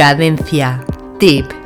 Cadencia Deep.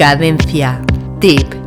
Cadencia. Tip.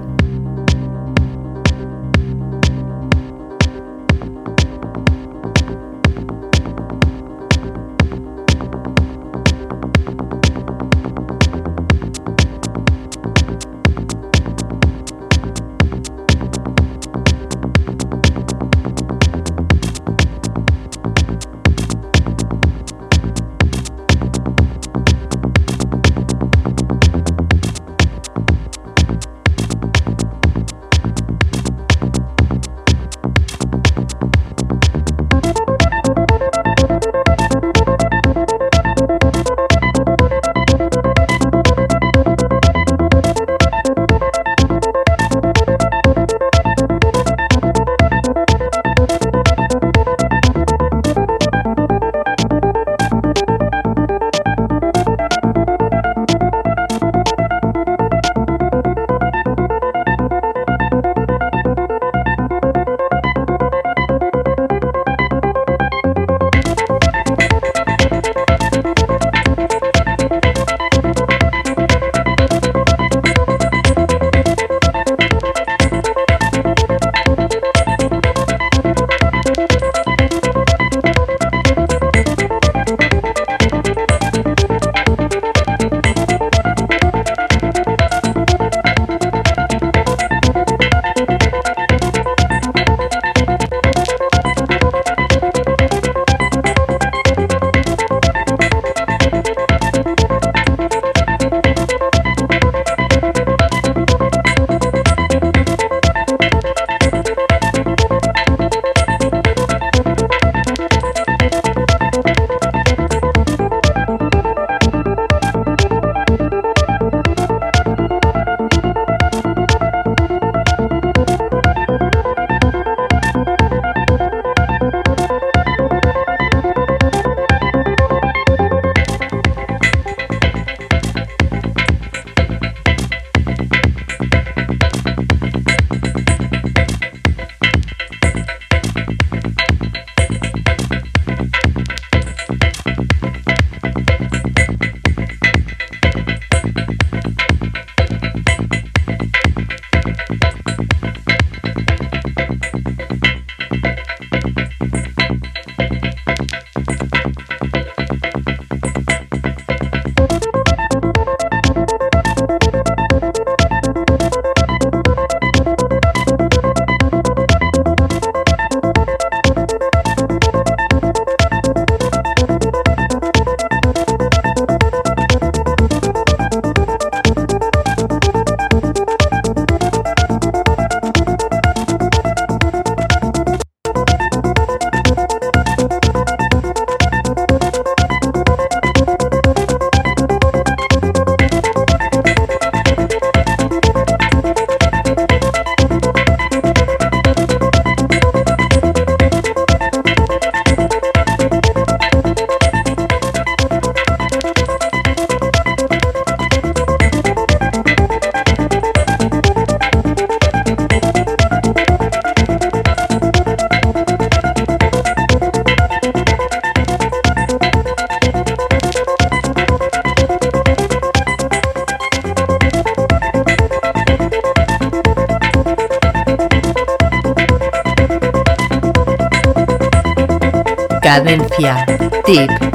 Cadencia. Tip.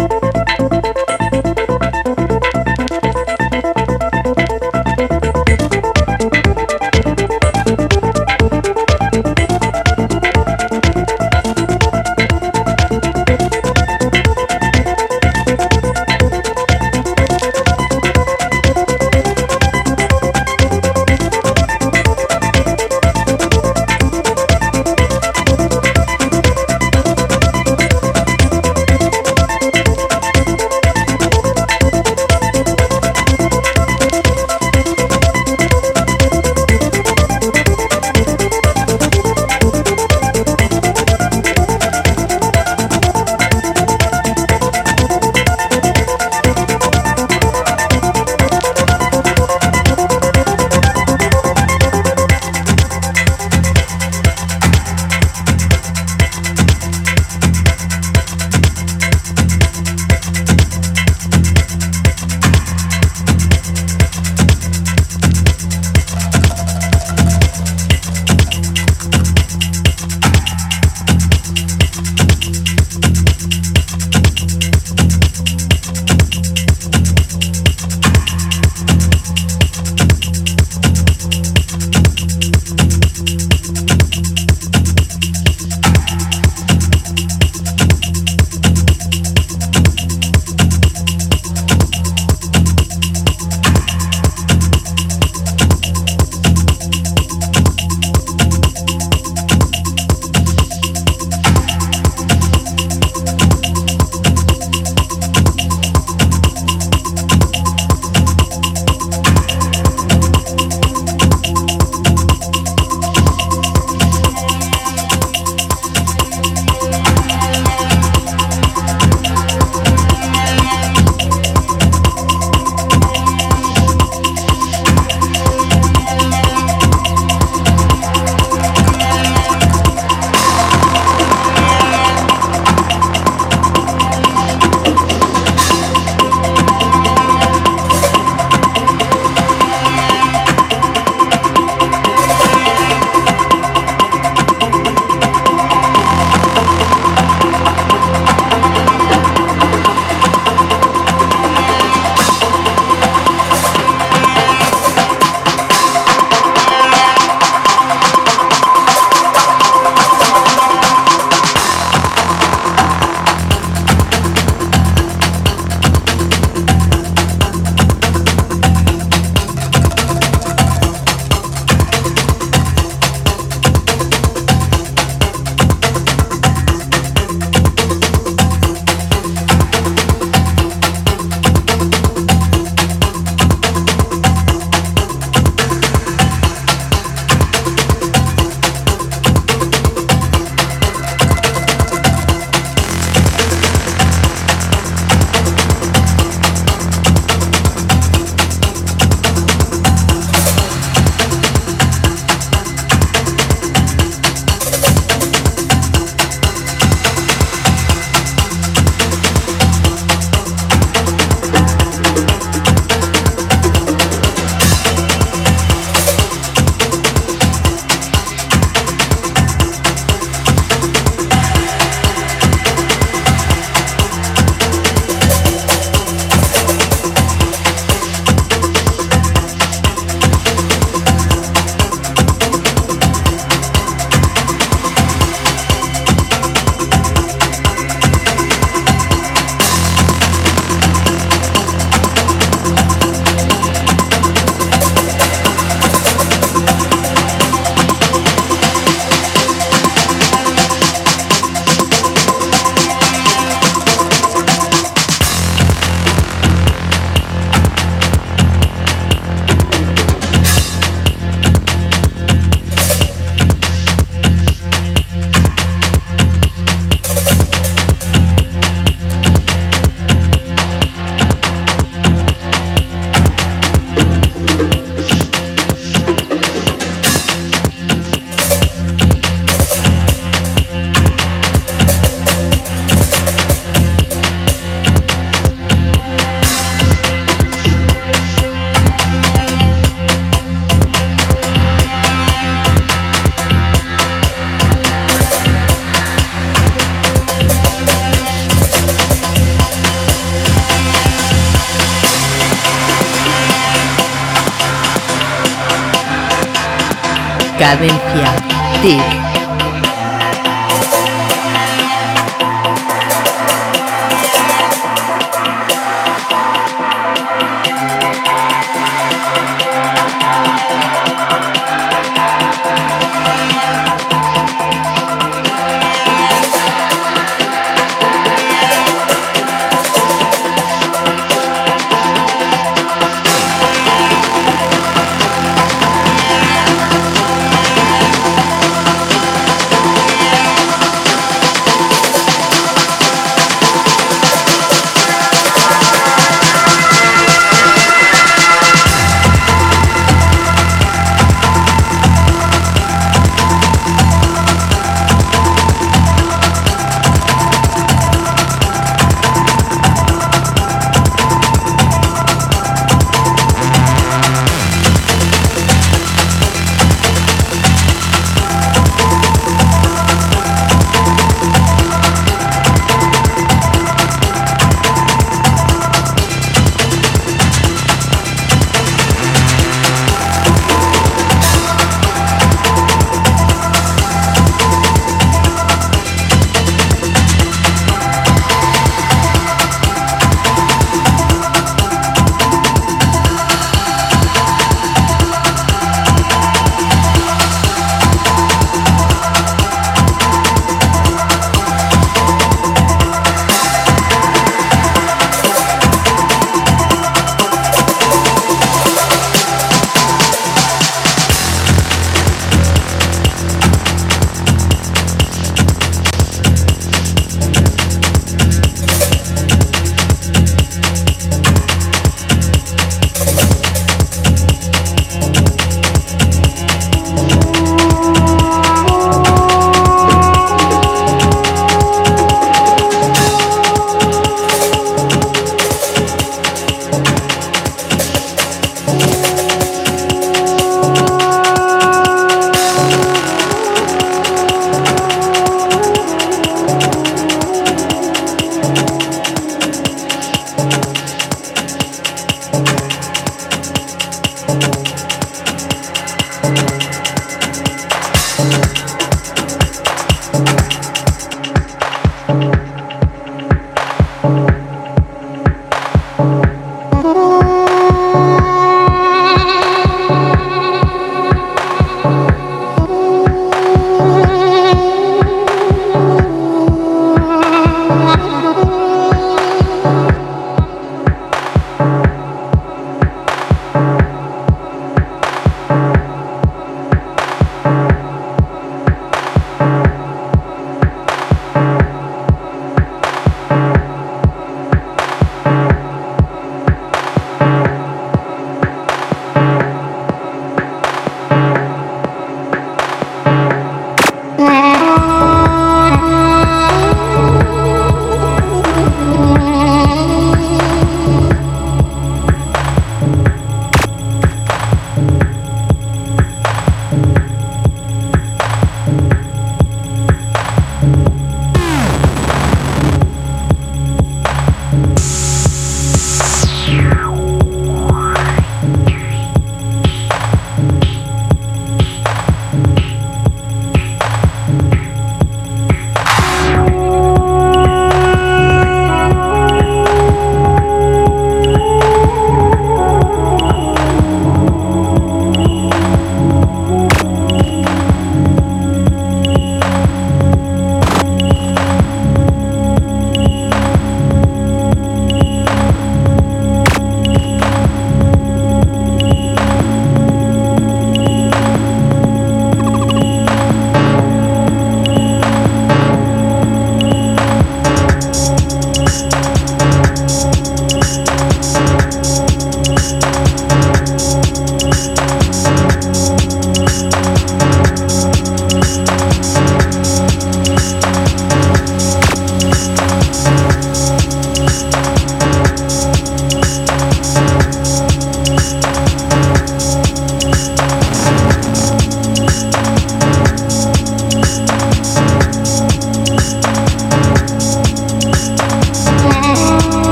Cadencia.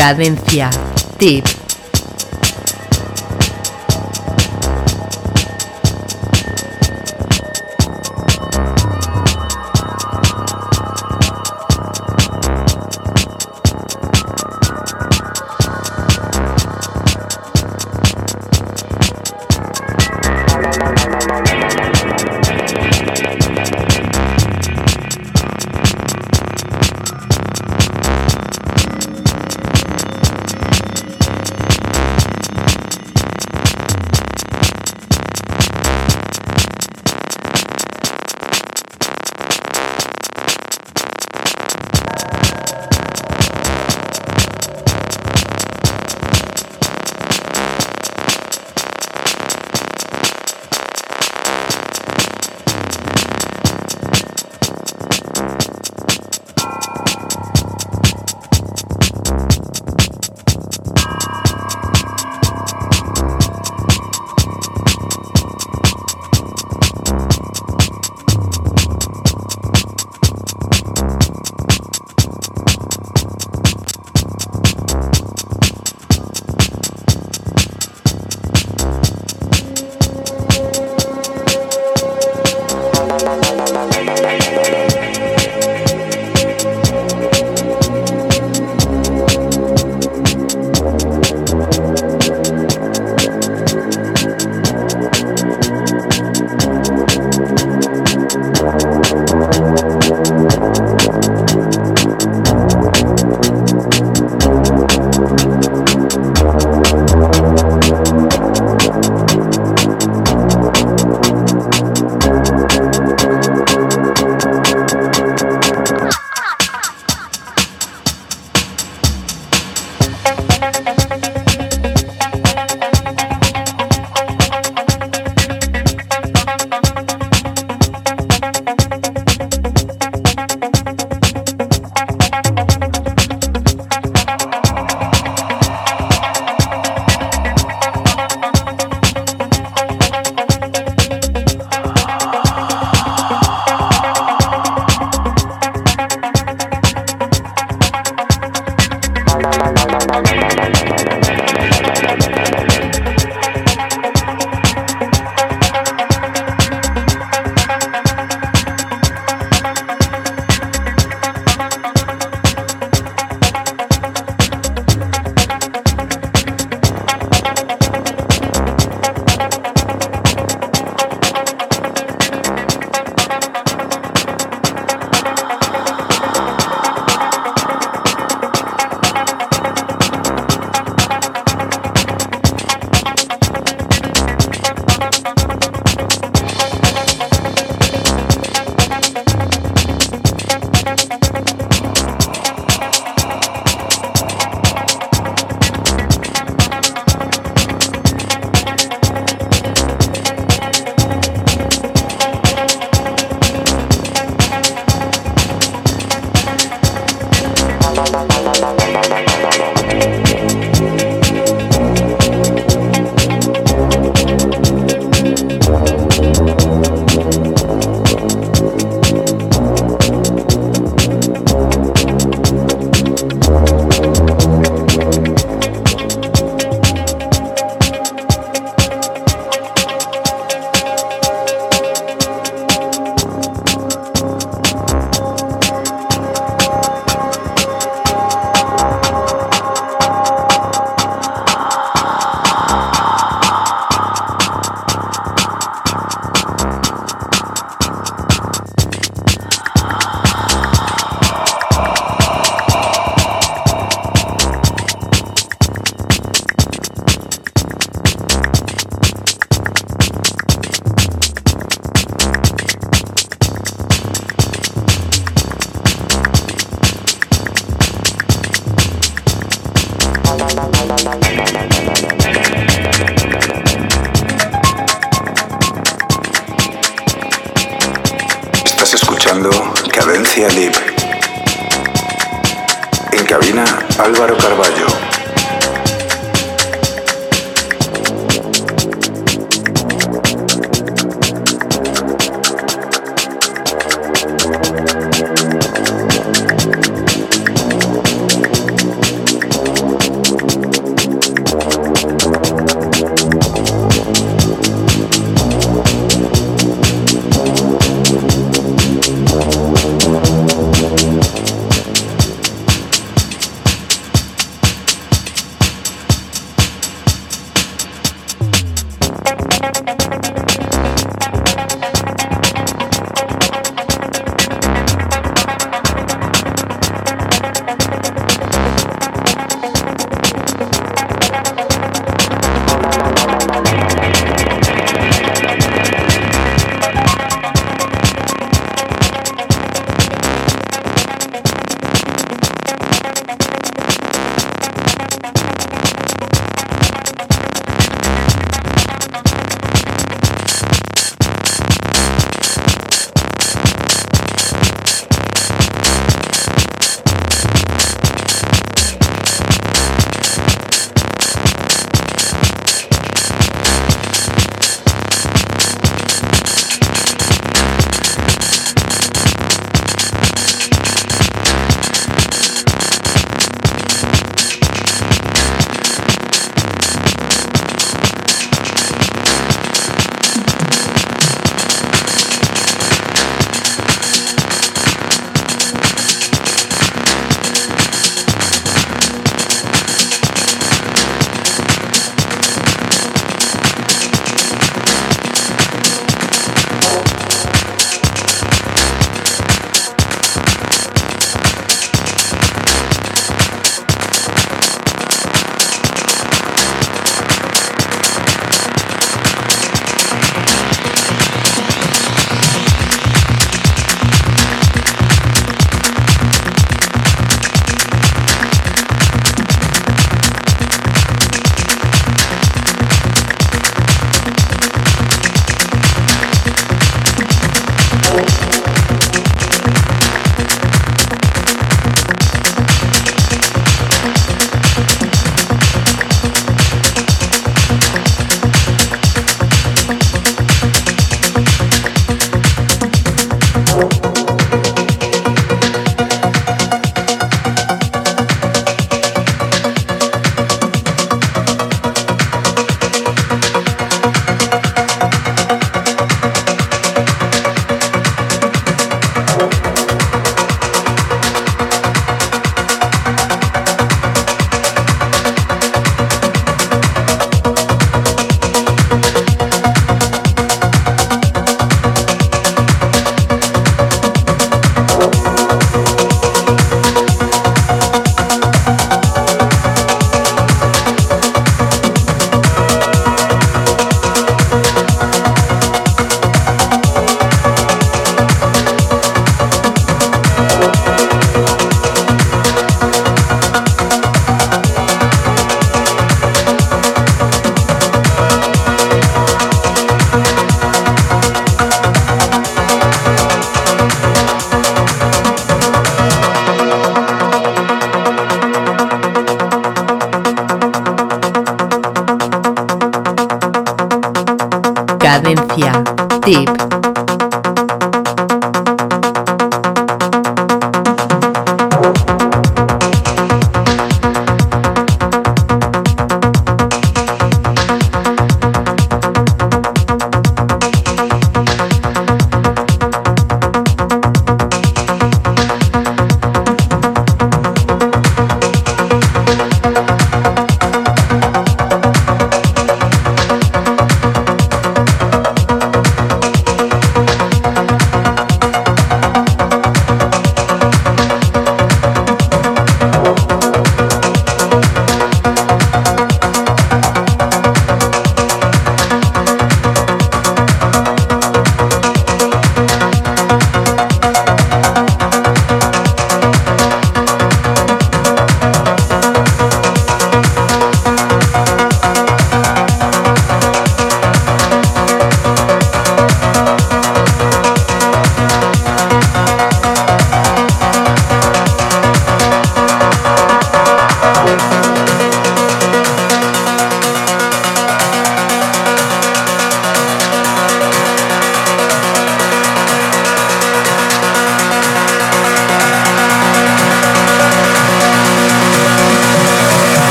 Cadencia. Tip.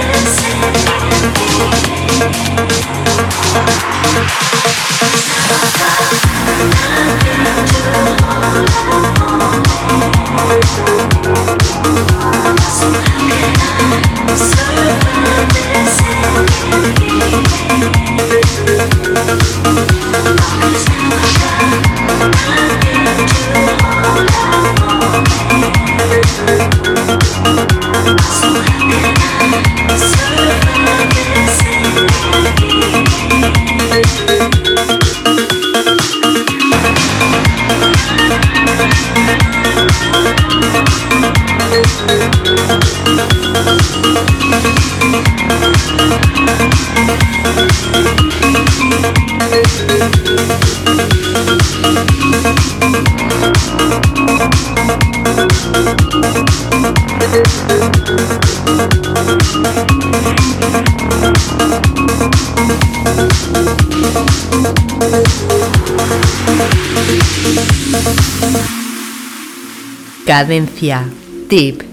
see. Cadencia. Tip.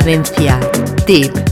Cadencia. Tip.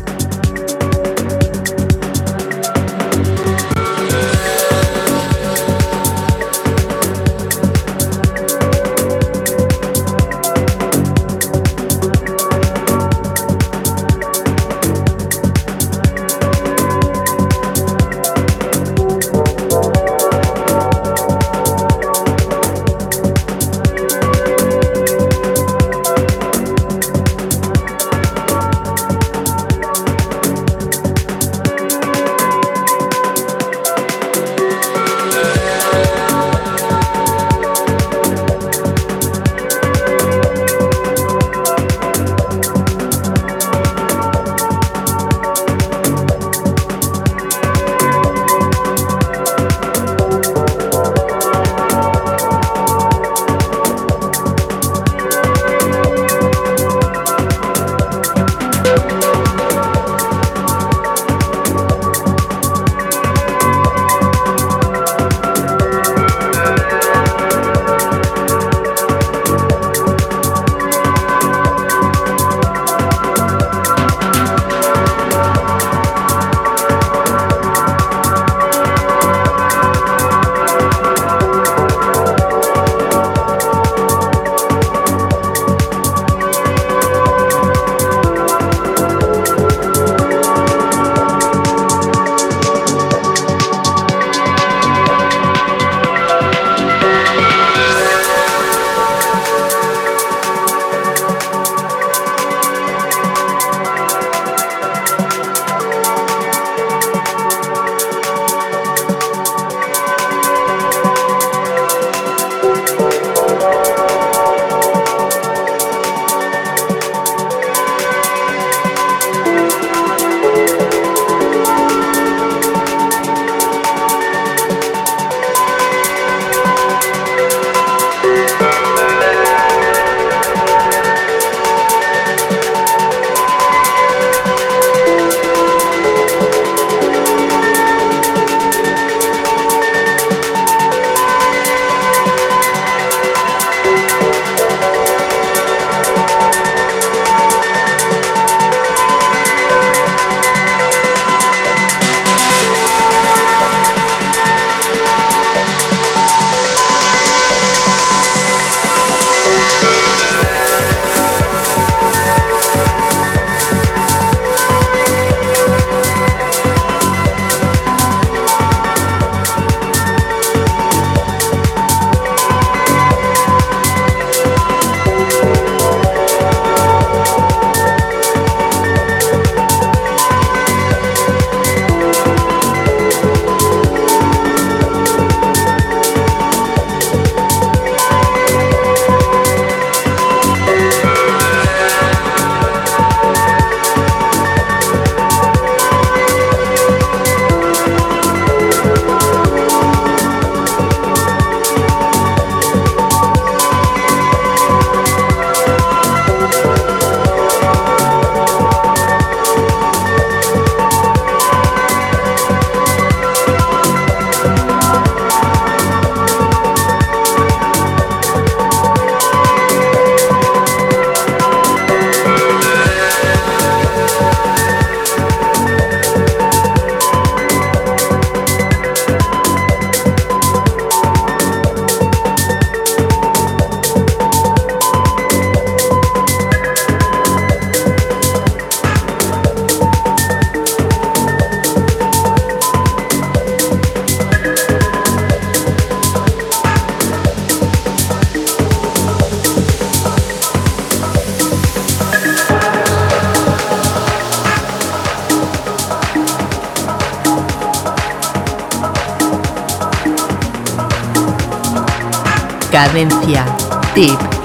Cadencia. Tip.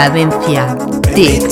Cadencia. Tip.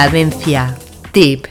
Cadencia. Tip.